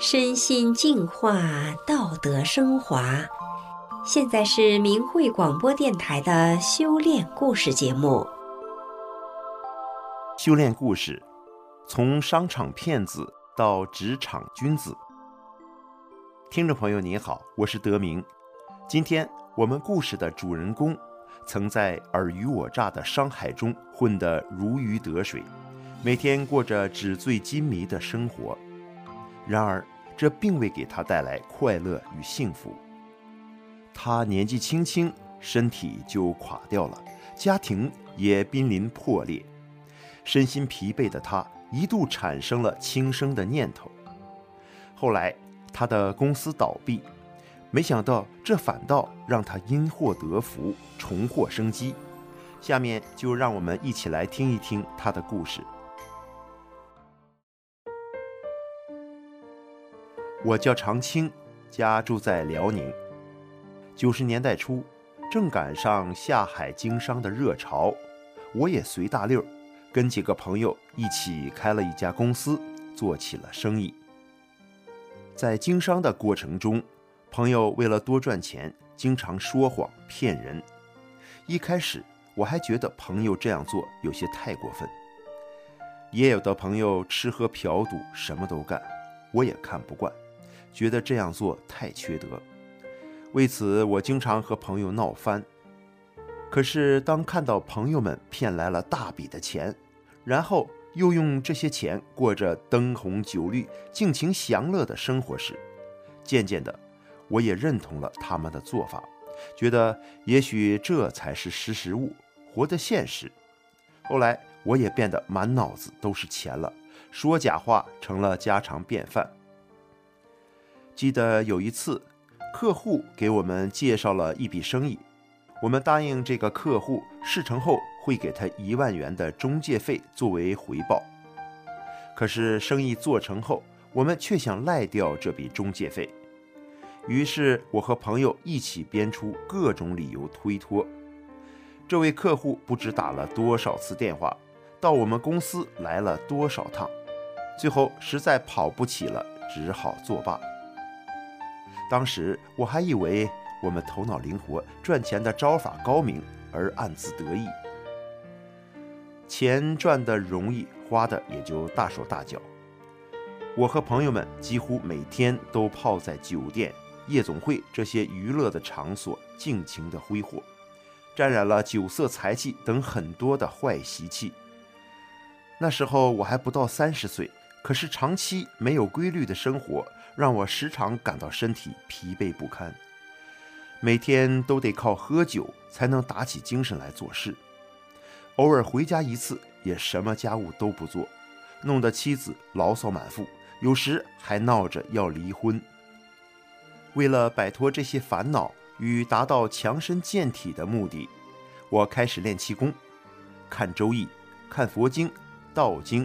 身心净化，道德升华。现在是明慧广播电台的修炼故事节目。修炼故事，从商场骗子到职场君子。听众朋友您好，我是德明。今天我们故事的主人公，曾在尔虞我诈的商海中混得如鱼得水。每天过着纸醉金迷的生活，然而这并未给他带来快乐与幸福。他年纪轻轻，身体就垮掉了，家庭也濒临破裂，身心疲惫的他一度产生了轻生的念头。后来他的公司倒闭，没想到这反倒让他因祸得福，重获生机。下面就让我们一起来听一听他的故事。我叫常青，家住在辽宁。九十年代初，正赶上下海经商的热潮，我也随大溜，跟几个朋友一起开了一家公司，做起了生意。在经商的过程中，朋友为了多赚钱，经常说谎骗人。一开始我还觉得朋友这样做有些太过分，也有的朋友吃喝嫖赌什么都干，我也看不惯。觉得这样做太缺德，为此我经常和朋友闹翻。可是当看到朋友们骗来了大笔的钱，然后又用这些钱过着灯红酒绿、尽情享乐的生活时，渐渐的，我也认同了他们的做法，觉得也许这才是识时务，活得现实。后来我也变得满脑子都是钱了，说假话成了家常便饭。记得有一次，客户给我们介绍了一笔生意，我们答应这个客户事成后会给他一万元的中介费作为回报。可是生意做成后，我们却想赖掉这笔中介费，于是我和朋友一起编出各种理由推脱。这位客户不知打了多少次电话，到我们公司来了多少趟，最后实在跑不起了，只好作罢。当时我还以为我们头脑灵活，赚钱的招法高明，而暗自得意。钱赚得容易，花的也就大手大脚。我和朋友们几乎每天都泡在酒店、夜总会这些娱乐的场所，尽情的挥霍，沾染了酒色财气等很多的坏习气。那时候我还不到三十岁，可是长期没有规律的生活。让我时常感到身体疲惫不堪，每天都得靠喝酒才能打起精神来做事。偶尔回家一次，也什么家务都不做，弄得妻子牢骚满腹，有时还闹着要离婚。为了摆脱这些烦恼与达到强身健体的目的，我开始练气功，看周易，看佛经、道经，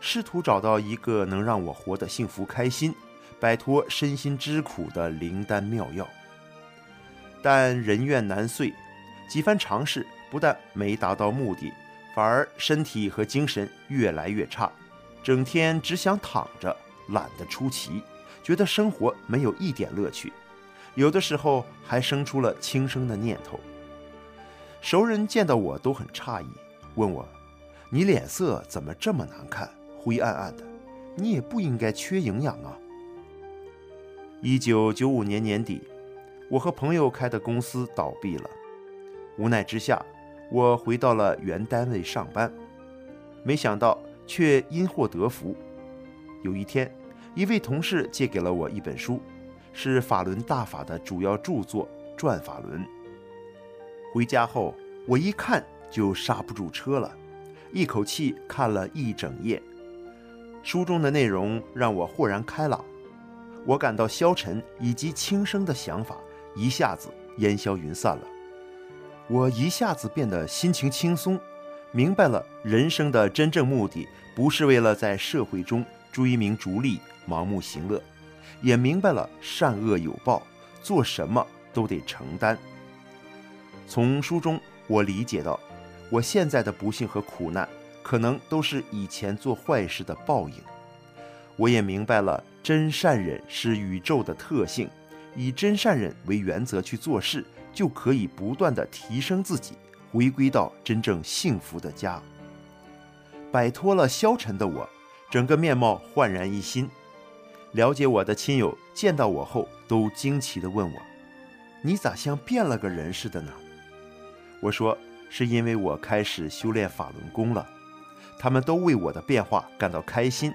试图找到一个能让我活得幸福开心。摆脱身心之苦的灵丹妙药，但人怨难遂，几番尝试不但没达到目的，反而身体和精神越来越差，整天只想躺着，懒得出奇，觉得生活没有一点乐趣，有的时候还生出了轻生的念头。熟人见到我都很诧异，问我：“你脸色怎么这么难看，灰暗暗的？你也不应该缺营养啊。”一九九五年年底，我和朋友开的公司倒闭了。无奈之下，我回到了原单位上班。没想到却因祸得福。有一天，一位同事借给了我一本书，是法轮大法的主要著作《转法轮》。回家后，我一看就刹不住车了，一口气看了一整夜。书中的内容让我豁然开朗。我感到消沉以及轻生的想法一下子烟消云散了，我一下子变得心情轻松，明白了人生的真正目的不是为了在社会中追名逐利、盲目行乐，也明白了善恶有报，做什么都得承担。从书中我理解到，我现在的不幸和苦难，可能都是以前做坏事的报应。我也明白了真善忍是宇宙的特性，以真善忍为原则去做事，就可以不断地提升自己，回归到真正幸福的家。摆脱了消沉的我，整个面貌焕然一新。了解我的亲友见到我后，都惊奇地问我：“你咋像变了个人似的呢？”我说：“是因为我开始修炼法轮功了。”他们都为我的变化感到开心，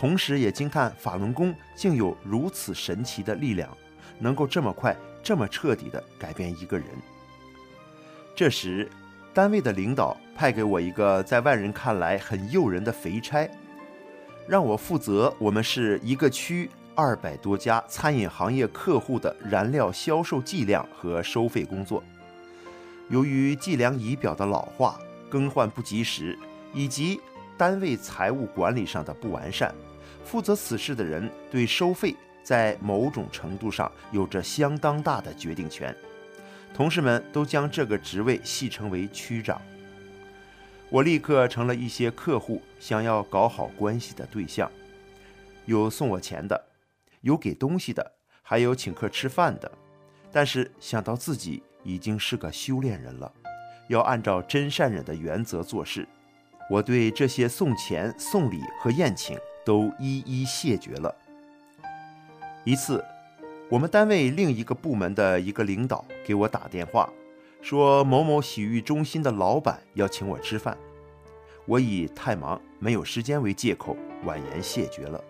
同时也惊叹法轮功竟有如此神奇的力量，能够这么快、这么彻底地改变一个人。这时，单位的领导派给我一个在外人看来很诱人的肥差。让我负责我们市一个区二百多家餐饮行业客户的燃料销售计量和收费工作。由于计量仪表的老化、更换不及时，以及单位财务管理上的不完善，负责此事的人对收费在某种程度上有着相当大的决定权。同事们都将这个职位戏称为区长。我立刻成了一些客户想要搞好关系的对象，有送我钱的，有给东西的，还有请客吃饭的。但是想到自己已经是个修炼人了，要按照真善忍的原则做事，我对这些送钱、送礼和宴请都一一谢绝了。一次，我们单位另一个部门的一个领导给我打电话。说某某洗浴中心的老板要请我吃饭，我以太忙没有时间为借口，婉言谢绝了。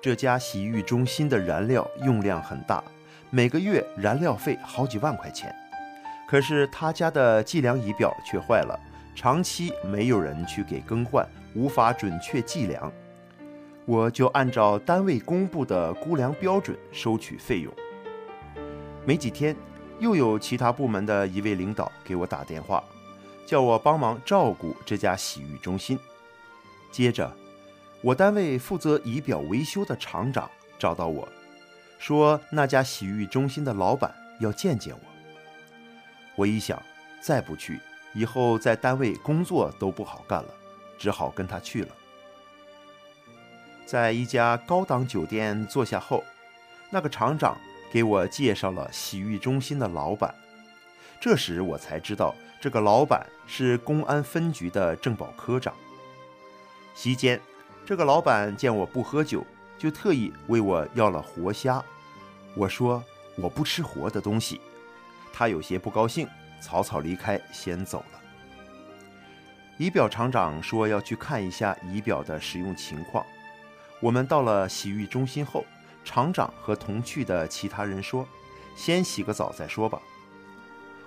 这家洗浴中心的燃料用量很大，每个月燃料费好几万块钱，可是他家的计量仪表却坏了，长期没有人去给更换，无法准确计量，我就按照单位公布的估量标准收取费用。没几天。又有其他部门的一位领导给我打电话，叫我帮忙照顾这家洗浴中心。接着，我单位负责仪表维修的厂长找到我，说那家洗浴中心的老板要见见我。我一想，再不去，以后在单位工作都不好干了，只好跟他去了。在一家高档酒店坐下后，那个厂长。给我介绍了洗浴中心的老板，这时我才知道这个老板是公安分局的政保科长。席间，这个老板见我不喝酒，就特意为我要了活虾。我说我不吃活的东西，他有些不高兴，草草离开，先走了。仪表厂长说要去看一下仪表的使用情况。我们到了洗浴中心后。厂长和同去的其他人说：“先洗个澡再说吧。”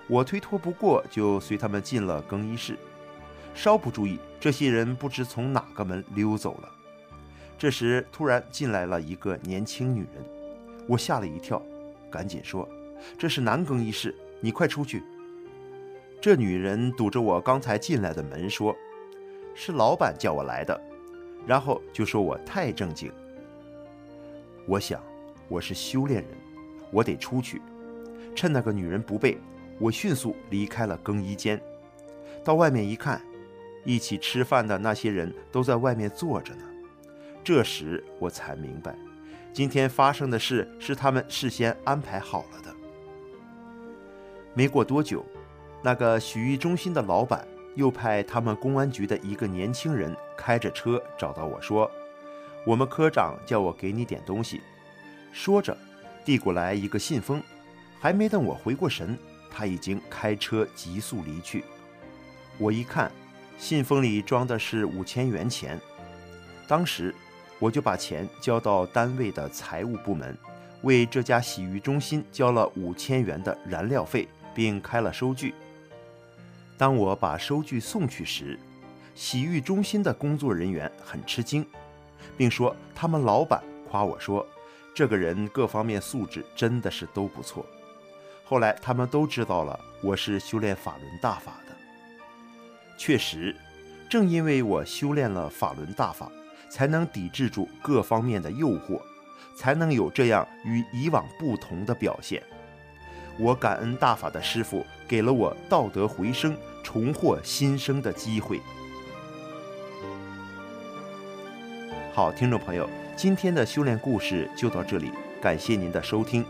我推脱不过，就随他们进了更衣室。稍不注意，这些人不知从哪个门溜走了。这时，突然进来了一个年轻女人，我吓了一跳，赶紧说：“这是男更衣室，你快出去。”这女人堵着我刚才进来的门说：“是老板叫我来的。”然后就说我太正经。我想，我是修炼人，我得出去。趁那个女人不备，我迅速离开了更衣间。到外面一看，一起吃饭的那些人都在外面坐着呢。这时我才明白，今天发生的事是他们事先安排好了的。没过多久，那个洗浴中心的老板又派他们公安局的一个年轻人开着车找到我说。我们科长叫我给你点东西，说着，递过来一个信封，还没等我回过神，他已经开车急速离去。我一看，信封里装的是五千元钱，当时我就把钱交到单位的财务部门，为这家洗浴中心交了五千元的燃料费，并开了收据。当我把收据送去时，洗浴中心的工作人员很吃惊。并说他们老板夸我说，这个人各方面素质真的是都不错。后来他们都知道了我是修炼法轮大法的。确实，正因为我修炼了法轮大法，才能抵制住各方面的诱惑，才能有这样与以往不同的表现。我感恩大法的师傅给了我道德回升、重获新生的机会。好，听众朋友，今天的修炼故事就到这里，感谢您的收听。